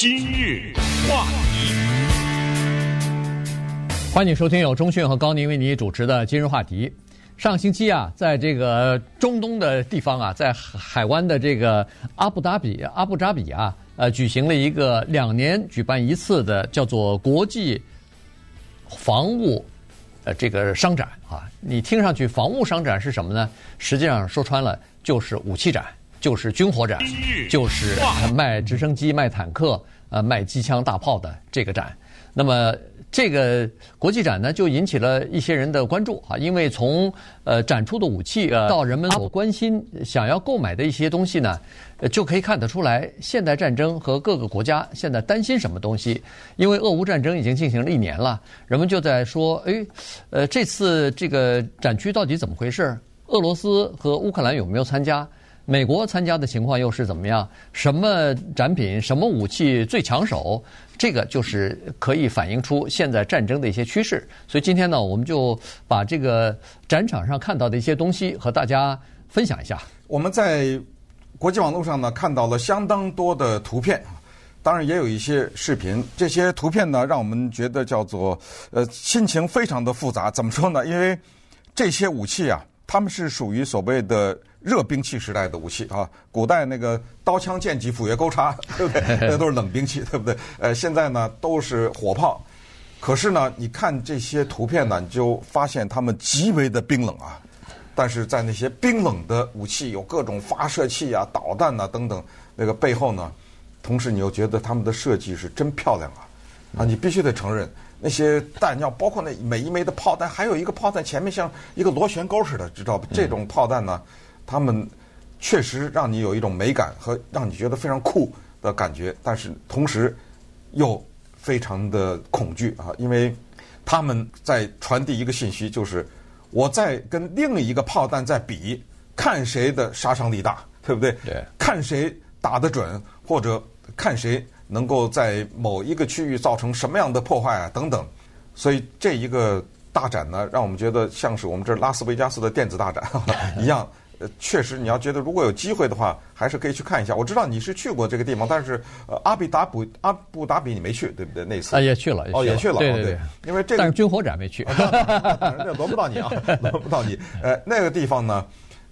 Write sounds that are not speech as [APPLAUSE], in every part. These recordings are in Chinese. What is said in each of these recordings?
今日话题，欢迎收听由钟讯和高宁为你主持的今日话题。上星期啊，在这个中东的地方啊，在海湾的这个阿布达比、阿布扎比啊，呃，举行了一个两年举办一次的叫做国际防务呃这个商展啊。你听上去防务商展是什么呢？实际上说穿了就是武器展。就是军火展，就是卖直升机、卖坦克、呃卖机枪大炮的这个展。那么这个国际展呢，就引起了一些人的关注啊，因为从呃展出的武器呃到人们所关心、想要购买的一些东西呢，就可以看得出来，现代战争和各个国家现在担心什么东西。因为俄乌战争已经进行了一年了，人们就在说，哎，呃，这次这个展区到底怎么回事？俄罗斯和乌克兰有没有参加？美国参加的情况又是怎么样？什么展品、什么武器最抢手？这个就是可以反映出现在战争的一些趋势。所以今天呢，我们就把这个展场上看到的一些东西和大家分享一下。我们在国际网络上呢看到了相当多的图片，当然也有一些视频。这些图片呢，让我们觉得叫做呃心情非常的复杂。怎么说呢？因为这些武器啊，他们是属于所谓的。热兵器时代的武器啊，古代那个刀枪剑戟斧钺钩叉，[LAUGHS] 对不对？[LAUGHS] 那都是冷兵器，对不对？呃，现在呢都是火炮。可是呢，你看这些图片呢，你就发现他们极为的冰冷啊。但是在那些冰冷的武器，有各种发射器啊、导弹呐等等，那个背后呢，同时你又觉得他们的设计是真漂亮啊！啊，你必须得承认。那些弹药，包括那每一枚的炮弹，还有一个炮弹前面像一个螺旋钩似的，知道吧？这种炮弹呢？他们确实让你有一种美感和让你觉得非常酷的感觉，但是同时又非常的恐惧啊，因为他们在传递一个信息，就是我在跟另一个炮弹在比，看谁的杀伤力大，对不对？对。看谁打得准，或者看谁能够在某一个区域造成什么样的破坏啊，等等。所以这一个大展呢，让我们觉得像是我们这拉斯维加斯的电子大展 [LAUGHS] 一样。呃，确实，你要觉得如果有机会的话，还是可以去看一下。我知道你是去过这个地方，但是呃，阿比达布阿布达比你没去，对不对？那次啊，也去了，哦，也去了，对对对。因为这个，但是军火展没去，[LAUGHS] 这轮不到你啊，轮不到你。呃，那个地方呢，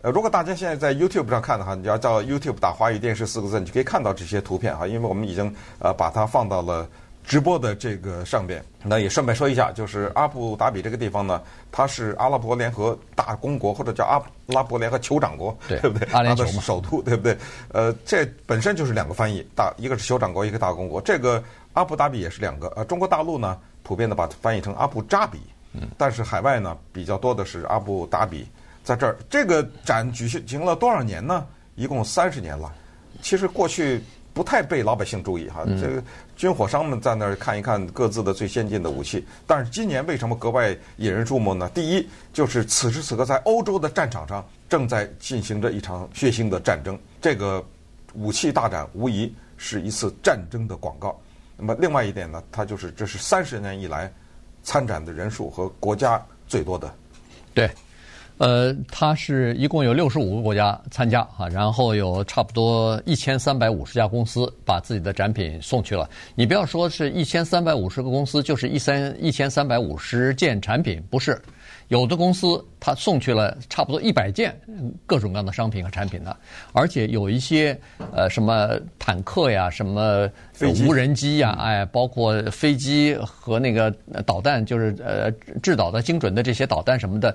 呃，如果大家现在在 YouTube 上看的话，你要叫 YouTube 打华语电视四个字，你就可以看到这些图片哈，因为我们已经呃把它放到了。直播的这个上边，那也顺便说一下，就是阿布达比这个地方呢，它是阿拉伯联合大公国或者叫阿拉伯联合酋长国，对，对不对？阿联酋嘛，首都对不对？呃，这本身就是两个翻译，大一个是酋长国，一个大公国。这个阿布达比也是两个。呃，中国大陆呢，普遍的把它翻译成阿布扎比，嗯，但是海外呢比较多的是阿布达比。在这儿，这个展举行了多少年呢？一共三十年了。其实过去。不太被老百姓注意哈，这个军火商们在那儿看一看各自的最先进的武器。但是今年为什么格外引人注目呢？第一，就是此时此刻在欧洲的战场上正在进行着一场血腥的战争，这个武器大展无疑是一次战争的广告。那么另外一点呢，它就是这是三十年以来参展的人数和国家最多的。对。呃，它是一共有六十五个国家参加啊，然后有差不多一千三百五十家公司把自己的展品送去了。你不要说是一千三百五十个公司，就是一三一千三百五十件产品，不是。有的公司他送去了差不多一百件各种各样的商品和产品呢，而且有一些呃什么坦克呀、什么无人机呀，哎，包括飞机和那个导弹，就是呃制导的精准的这些导弹什么的，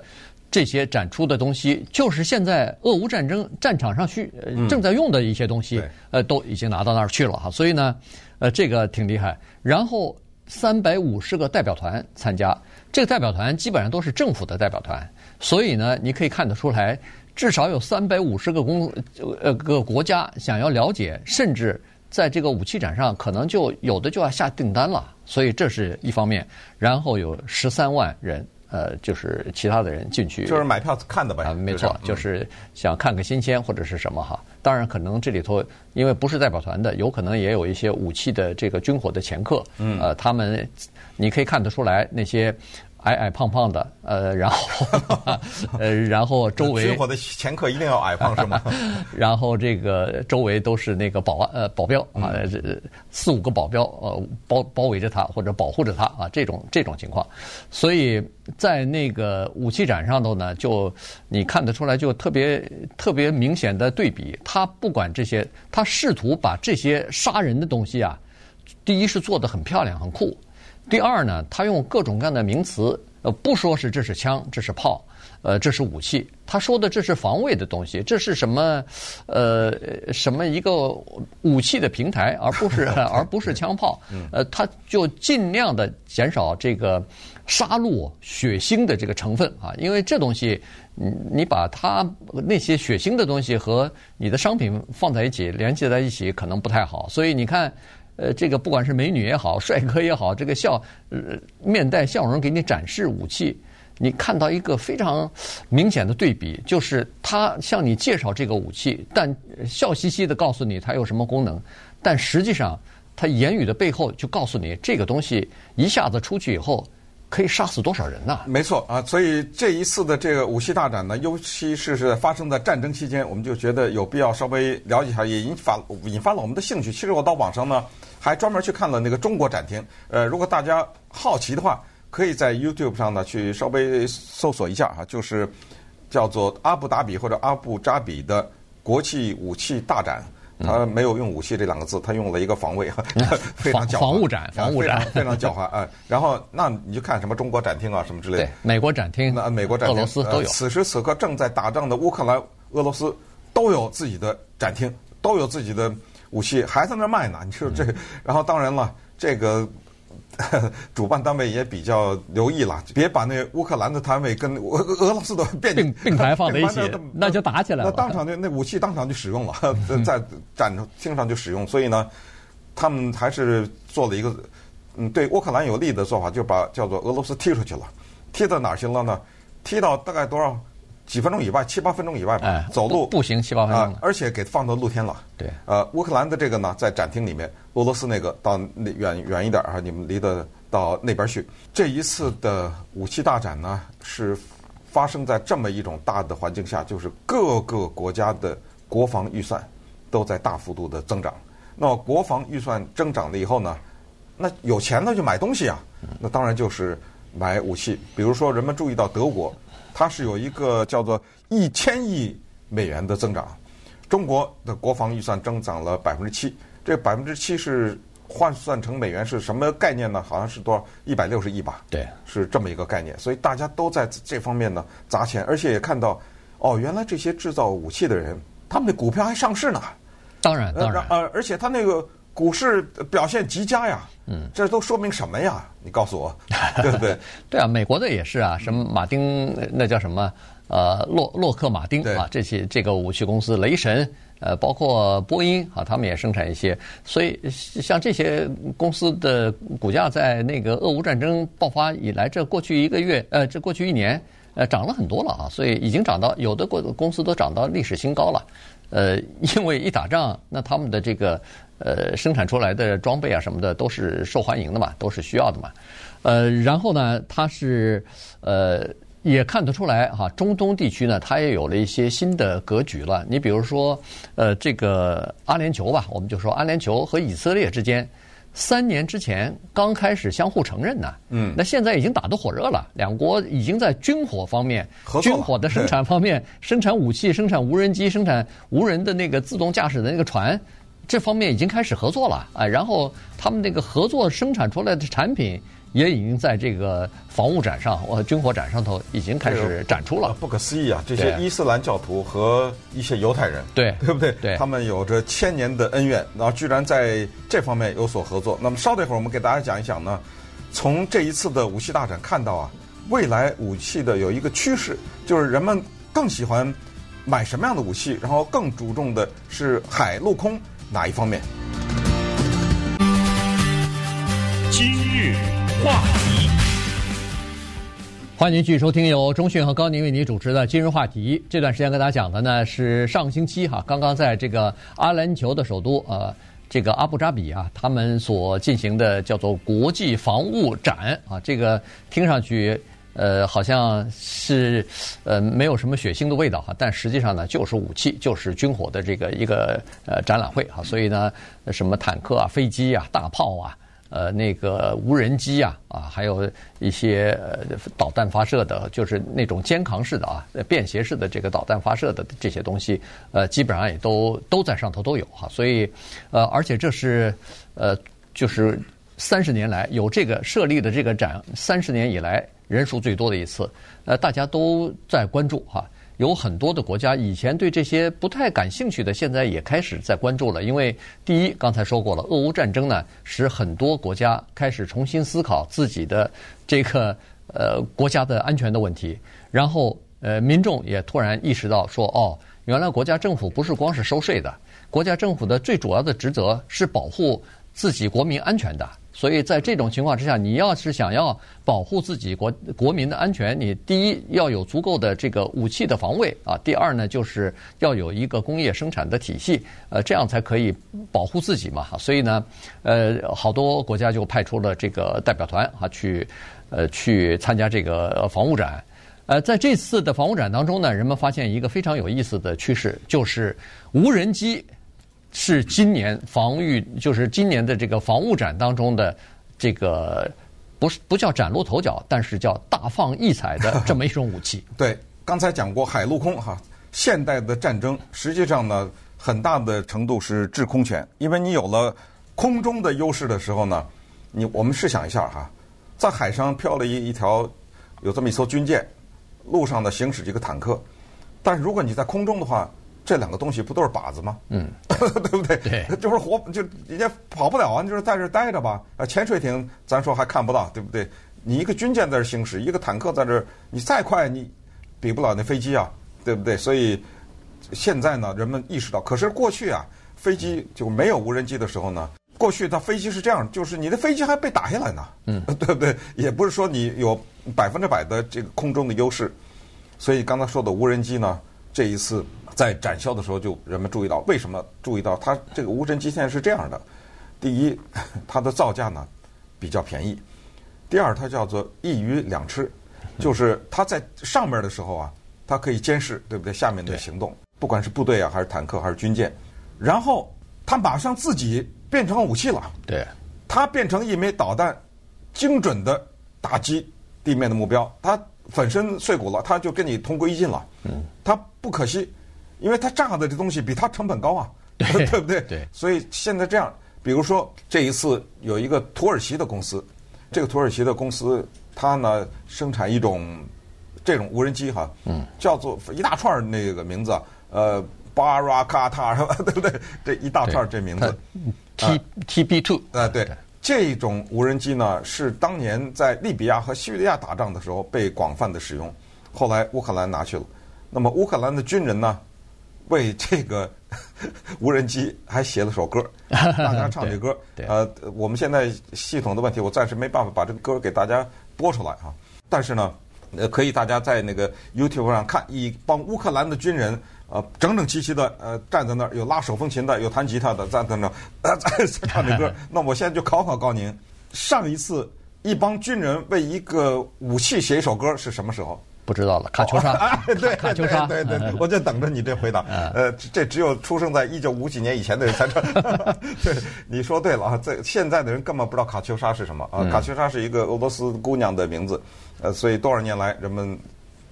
这些展出的东西，就是现在俄乌战争战场上需正在用的一些东西，呃，都已经拿到那儿去了哈。所以呢，呃，这个挺厉害。然后三百五十个代表团参加。这个代表团基本上都是政府的代表团，所以呢，你可以看得出来，至少有三百五十个公呃个国家想要了解，甚至在这个武器展上，可能就有的就要下订单了。所以这是一方面，然后有十三万人。呃，就是其他的人进去，就是买票看的呗？啊，没错，就是想看个新鲜或者是什么哈。当然，可能这里头因为不是代表团的，有可能也有一些武器的这个军火的掮客。嗯，呃，他们你可以看得出来，那些矮矮胖胖的，呃，然后 [LAUGHS] 呃，然后周围军火的前客一定要矮胖是吗？[LAUGHS] 然后这个周围都是那个保安呃保镖啊，这、呃、四五个保镖呃包包围着他或者保护着他啊，这种这种情况，所以在那个武器展上头呢，就你看得出来就特别特别明显的对比，他不管这些，他试图把这些杀人的东西啊，第一是做得很漂亮很酷。第二呢，他用各种各样的名词，呃，不说是这是枪，这是炮，呃，这是武器。他说的这是防卫的东西，这是什么？呃，什么一个武器的平台，而不是 [LAUGHS] 而不是枪炮。呃，他就尽量的减少这个杀戮、血腥的这个成分啊，因为这东西，你你把它那些血腥的东西和你的商品放在一起，联系在一起，可能不太好。所以你看。呃，这个不管是美女也好，[LAUGHS] 帅哥也好，这个笑，呃，面带笑容给你展示武器，你看到一个非常明显的对比，就是他向你介绍这个武器，但笑嘻嘻的告诉你它有什么功能，但实际上他言语的背后就告诉你，这个东西一下子出去以后。可以杀死多少人呢？没错啊，所以这一次的这个武器大展呢，尤其是是发生在战争期间，我们就觉得有必要稍微了解一下，也引发引发了我们的兴趣。其实我到网上呢，还专门去看了那个中国展厅。呃，如果大家好奇的话，可以在 YouTube 上呢去稍微搜索一下啊，就是叫做阿布达比或者阿布扎比的国际武器大展。他没有用武器这两个字，他用了一个防卫，[LAUGHS] [LAUGHS] 非常狡猾。防务展，防务展非常狡猾啊！然后那你就看什么中国展厅啊，什么之类的。对，美国展厅，那美国展厅，俄罗斯都有。此时此刻正在打仗的乌克兰、俄罗斯都有自己的展厅，都有自己的武器，还在那卖呢。你说这，然后当然了，这个。[LAUGHS] 主办单位也比较留意了，别把那乌克兰的摊位跟俄俄罗斯的并并并排放在一起，那就打起来了。那当场就那武器当场就使用了，[LAUGHS] 在展厅上就使用。所以呢，他们还是做了一个嗯对乌克兰有利的做法，就把叫做俄罗斯踢出去了。踢到哪儿去了呢？踢到大概多少？几分钟以外，七八分钟以外吧，哎、走路步行七八分钟、啊，而且给放到露天了。对，呃，乌克兰的这个呢，在展厅里面，俄罗斯那个到那远远一点啊，你们离得到那边去。这一次的武器大展呢，是发生在这么一种大的环境下，就是各个国家的国防预算都在大幅度的增长。那么国防预算增长了以后呢，那有钱那就买东西啊，那当然就是买武器。比如说，人们注意到德国。它是有一个叫做一千亿美元的增长，中国的国防预算增长了百分之七，这百分之七是换算成美元是什么概念呢？好像是多少一百六十亿吧？对，是这么一个概念。所以大家都在这方面呢砸钱，而且也看到哦，原来这些制造武器的人，他们的股票还上市呢。当然，当然，呃，而且他那个。股市表现极佳呀，嗯，这都说明什么呀？你告诉我，[LAUGHS] 对不对？对啊，美国的也是啊，什么马丁那叫什么？呃，洛洛克马丁啊，这些这个武器公司，雷神，呃，包括波音啊，他们也生产一些。所以像这些公司的股价，在那个俄乌战争爆发以来，这过去一个月，呃，这过去一年，呃，涨了很多了啊。所以已经涨到有的国公司都涨到历史新高了。呃，[LAUGHS] 因为一打仗，那他们的这个。呃，生产出来的装备啊什么的都是受欢迎的嘛，都是需要的嘛。呃，然后呢，它是呃也看得出来哈，中东地区呢，它也有了一些新的格局了。你比如说，呃，这个阿联酋吧，我们就说阿联酋和以色列之间，三年之前刚开始相互承认呢，嗯，那现在已经打得火热了，两国已经在军火方面、军火的生产方面、[LAUGHS] 生产武器、生产无人机、生产无人的那个自动驾驶的那个船。这方面已经开始合作了，哎，然后他们那个合作生产出来的产品也已经在这个防务展上、呃军火展上头已经开始展出了。不可思议啊！这些伊斯兰教徒和一些犹太人，对对不对？对，他们有着千年的恩怨，然后居然在这方面有所合作。那么稍等一会儿，我们给大家讲一讲呢。从这一次的武器大展看到啊，未来武器的有一个趋势，就是人们更喜欢买什么样的武器，然后更注重的是海陆空。哪一方面？话题，欢迎继续收听由中讯和高宁为您主持的《今日话题》。这段时间跟大家讲的呢是上星期哈，刚刚在这个阿联酋的首都呃，这个阿布扎比啊，他们所进行的叫做国际防务展啊，这个听上去呃，好像是呃没有什么血腥的味道哈，但实际上呢，就是武器，就是军火的这个一个呃展览会哈，所以呢，什么坦克啊、飞机啊、大炮啊。呃，那个无人机啊，啊，还有一些呃导弹发射的，就是那种肩扛式的啊，便携式的这个导弹发射的这些东西，呃，基本上也都都在上头都有哈。所以，呃，而且这是呃，就是三十年来有这个设立的这个展，三十年以来人数最多的一次，呃，大家都在关注哈。有很多的国家以前对这些不太感兴趣的，现在也开始在关注了。因为第一，刚才说过了，俄乌战争呢，使很多国家开始重新思考自己的这个呃国家的安全的问题。然后呃，民众也突然意识到说，哦，原来国家政府不是光是收税的，国家政府的最主要的职责是保护自己国民安全的。所以在这种情况之下，你要是想要保护自己国国民的安全，你第一要有足够的这个武器的防卫啊，第二呢就是要有一个工业生产的体系，呃，这样才可以保护自己嘛。所以呢，呃，好多国家就派出了这个代表团啊，去呃去参加这个防务展。呃，在这次的防务展当中呢，人们发现一个非常有意思的趋势，就是无人机。是今年防御，就是今年的这个防务展当中的这个不是不叫崭露头角，但是叫大放异彩的这么一种武器。[LAUGHS] 对，刚才讲过海陆空哈，现代的战争实际上呢，很大的程度是制空权，因为你有了空中的优势的时候呢，你我们试想一下哈，在海上漂了一一条有这么一艘军舰，路上呢行驶一个坦克，但是如果你在空中的话。这两个东西不都是靶子吗？嗯，[LAUGHS] 对不对？对，就是活，就人家跑不了啊，就是在这待着吧。啊，潜水艇咱说还看不到，对不对？你一个军舰在这行驶，一个坦克在这，你再快你比不了那飞机啊，对不对？所以现在呢，人们意识到，可是过去啊，飞机就没有无人机的时候呢，过去它飞机是这样，就是你的飞机还被打下来呢，嗯，[LAUGHS] 对不对？也不是说你有百分之百的这个空中的优势，所以刚才说的无人机呢，这一次。在展销的时候，就人们注意到，为什么注意到它这个无人机现在是这样的？第一，它的造价呢比较便宜；第二，它叫做一鱼两吃，就是它在上面的时候啊，它可以监视，对不对？下面的行动，不管是部队啊，还是坦克，还是军舰，然后它马上自己变成武器了。对，它变成一枚导弹，精准的打击地面的目标，它粉身碎骨了，它就跟你同归于尽了。嗯，它不可惜。因为它炸的这东西比它成本高啊，[LAUGHS] 对，[LAUGHS] 对不对？对，所以现在这样，比如说这一次有一个土耳其的公司，这个土耳其的公司它呢生产一种这种无人机哈，嗯，叫做一大串那个名字，呃，巴拉卡塔什么？[LAUGHS] 对不对？这一大串这名字，T T B two 啊，对，这种无人机呢是当年在利比亚和叙利亚打仗的时候被广泛的使用，后来乌克兰拿去了，那么乌克兰的军人呢？为这个 [LAUGHS] 无人机还写了首歌，[LAUGHS] 大家唱这歌。呃，我们现在系统的问题，我暂时没办法把这个歌给大家播出来啊。但是呢，呃，可以大家在那个 YouTube 上看，一帮乌克兰的军人，呃，整整齐齐的呃站在那儿，有拉手风琴的，有弹吉他的，站在那儿呃在唱这歌。[LAUGHS] 那我现在就考考高宁，上一次一帮军人为一个武器写一首歌是什么时候？不知道了，卡秋莎，[LAUGHS] 哎，对，卡秋莎，对对，我就等着你这回答。呃，这只有出生在一九五几年以前的人才知道。[LAUGHS] [LAUGHS] 对，你说对了啊，这现在的人根本不知道卡秋莎是什么啊。卡秋莎是一个俄罗斯姑娘的名字，呃，所以多少年来人们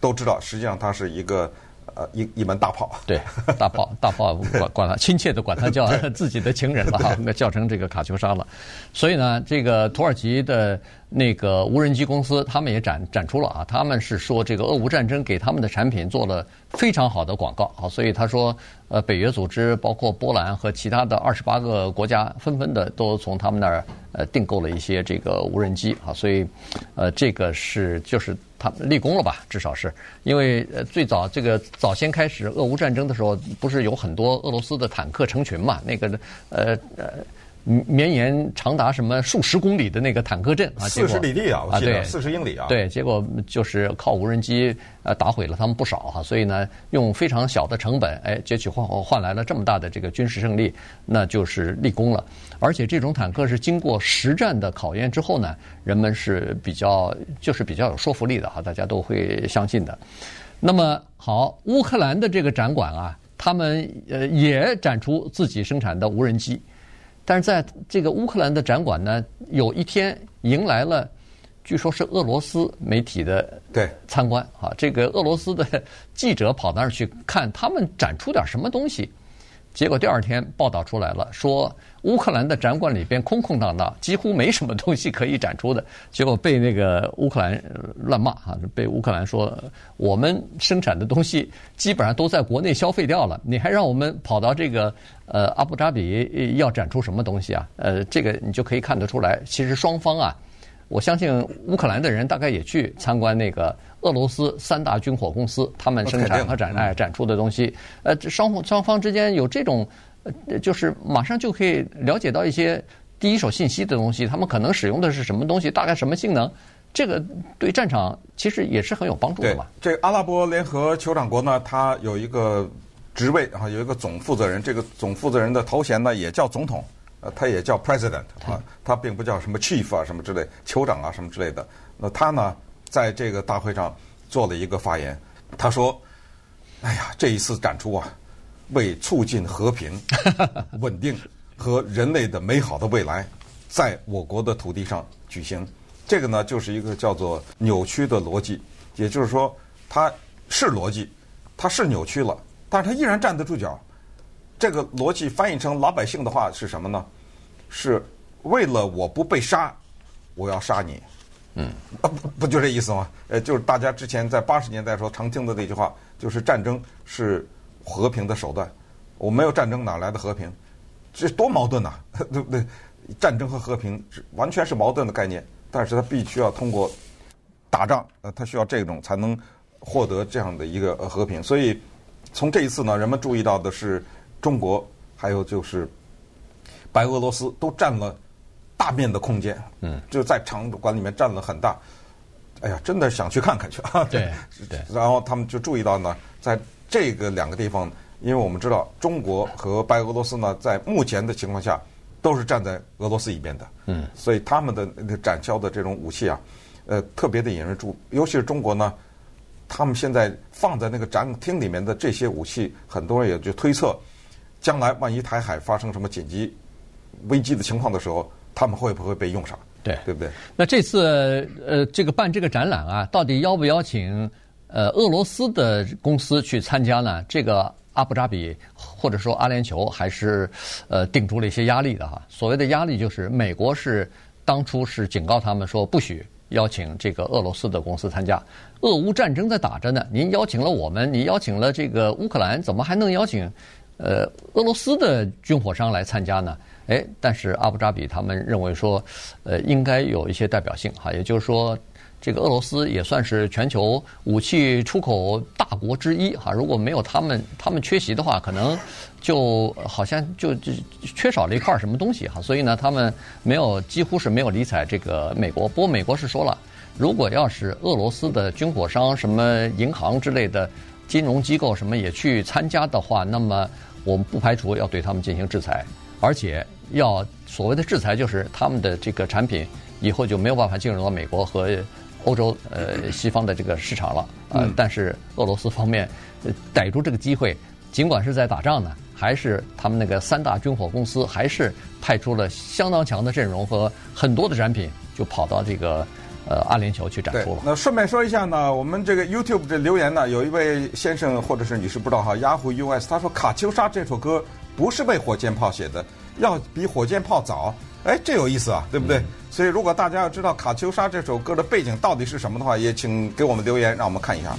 都知道，实际上她是一个呃一一门大炮。对，大炮，大炮，管管他，亲切的管他叫自己的情人了哈，那叫成这个卡秋莎了。所以呢，这个土耳其的。那个无人机公司，他们也展展出了啊，他们是说这个俄乌战争给他们的产品做了非常好的广告啊，所以他说，呃，北约组织包括波兰和其他的二十八个国家，纷纷的都从他们那儿呃订购了一些这个无人机啊，所以，呃，这个是就是他们立功了吧，至少是因为呃最早这个早先开始俄乌战争的时候，不是有很多俄罗斯的坦克成群嘛，那个呃呃。绵延长达什么数十公里的那个坦克阵啊，四十里地啊，我记得对四十英里啊，对，结果就是靠无人机呃打毁了他们不少哈、啊，所以呢，用非常小的成本，哎，截取换换来了这么大的这个军事胜利，那就是立功了。而且这种坦克是经过实战的考验之后呢，人们是比较就是比较有说服力的哈，大家都会相信的。那么好，乌克兰的这个展馆啊，他们呃也展出自己生产的无人机。但是在这个乌克兰的展馆呢，有一天迎来了，据说是俄罗斯媒体的对参观啊，这个俄罗斯的记者跑那儿去看他们展出点什么东西。结果第二天报道出来了，说乌克兰的展馆里边空空荡荡，几乎没什么东西可以展出的。[LAUGHS] 结果被那个乌克兰乱骂啊，被乌克兰说我们生产的东西基本上都在国内消费掉了，[LAUGHS] 你还让我们跑到这个呃阿布扎比要展出什么东西啊？呃，这个你就可以看得出来，其实双方啊。我相信乌克兰的人大概也去参观那个俄罗斯三大军火公司，他们生产和展哎展出的东西。呃，双方双方之间有这种，呃，就是马上就可以了解到一些第一手信息的东西。他们可能使用的是什么东西，大概什么性能，这个对战场其实也是很有帮助的嘛。这个阿拉伯联合酋长国呢，它有一个职位啊，有一个总负责人，这个总负责人的头衔呢也叫总统。呃，他也叫 president 啊，他并不叫什么 chief 啊，什么之类，酋长啊，什么之类的。那他呢，在这个大会上做了一个发言，他说：“哎呀，这一次展出啊，为促进和平、[LAUGHS] 稳定和人类的美好的未来，在我国的土地上举行。这个呢，就是一个叫做扭曲的逻辑，也就是说，它是逻辑，它是扭曲了，但是它依然站得住脚。”这个逻辑翻译成老百姓的话是什么呢？是为了我不被杀，我要杀你。嗯，不不就这意思吗？呃，就是大家之前在八十年代时候常听的那句话，就是战争是和平的手段。我没有战争哪来的和平？这多矛盾呐，[LAUGHS] 对不对？战争和和平完全是矛盾的概念，但是它必须要通过打仗，呃，它需要这种才能获得这样的一个和平。所以从这一次呢，人们注意到的是。中国还有就是白俄罗斯都占了大面的空间，嗯，就在场馆里面占了很大。哎呀，真的想去看看去啊！对 [LAUGHS] 对。然后他们就注意到呢，在这个两个地方，因为我们知道中国和白俄罗斯呢，在目前的情况下都是站在俄罗斯一边的，嗯，所以他们的那个展销的这种武器啊，呃，特别的引人注，尤其是中国呢，他们现在放在那个展厅里面的这些武器，很多人也就推测。将来万一台海发生什么紧急危机的情况的时候，他们会不会被用上？对，对不对？那这次呃，这个办这个展览啊，到底邀不邀请呃俄罗斯的公司去参加呢？这个阿布扎比或者说阿联酋还是呃顶住了一些压力的哈。所谓的压力就是美国是当初是警告他们说不许邀请这个俄罗斯的公司参加。俄乌战争在打着呢，您邀请了我们，你邀请了这个乌克兰，怎么还能邀请？呃，俄罗斯的军火商来参加呢？哎，但是阿布扎比他们认为说，呃，应该有一些代表性哈，也就是说，这个俄罗斯也算是全球武器出口大国之一哈。如果没有他们，他们缺席的话，可能就好像就就缺少了一块什么东西哈。所以呢，他们没有，几乎是没有理睬这个美国。不过美国是说了，如果要是俄罗斯的军火商、什么银行之类的金融机构什么也去参加的话，那么。我们不排除要对他们进行制裁，而且要所谓的制裁，就是他们的这个产品以后就没有办法进入到美国和欧洲呃西方的这个市场了啊。但是俄罗斯方面逮住这个机会，尽管是在打仗呢，还是他们那个三大军火公司还是派出了相当强的阵容和很多的产品，就跑到这个。呃，阿联酋去展出了。那顺便说一下呢，我们这个 YouTube 这留言呢，有一位先生或者是女士不知道哈，Yahoo US，他说《卡秋莎》这首歌不是为火箭炮写的，要比火箭炮早。哎，这有意思啊，对不对？嗯、所以如果大家要知道《卡秋莎》这首歌的背景到底是什么的话，也请给我们留言，让我们看一下。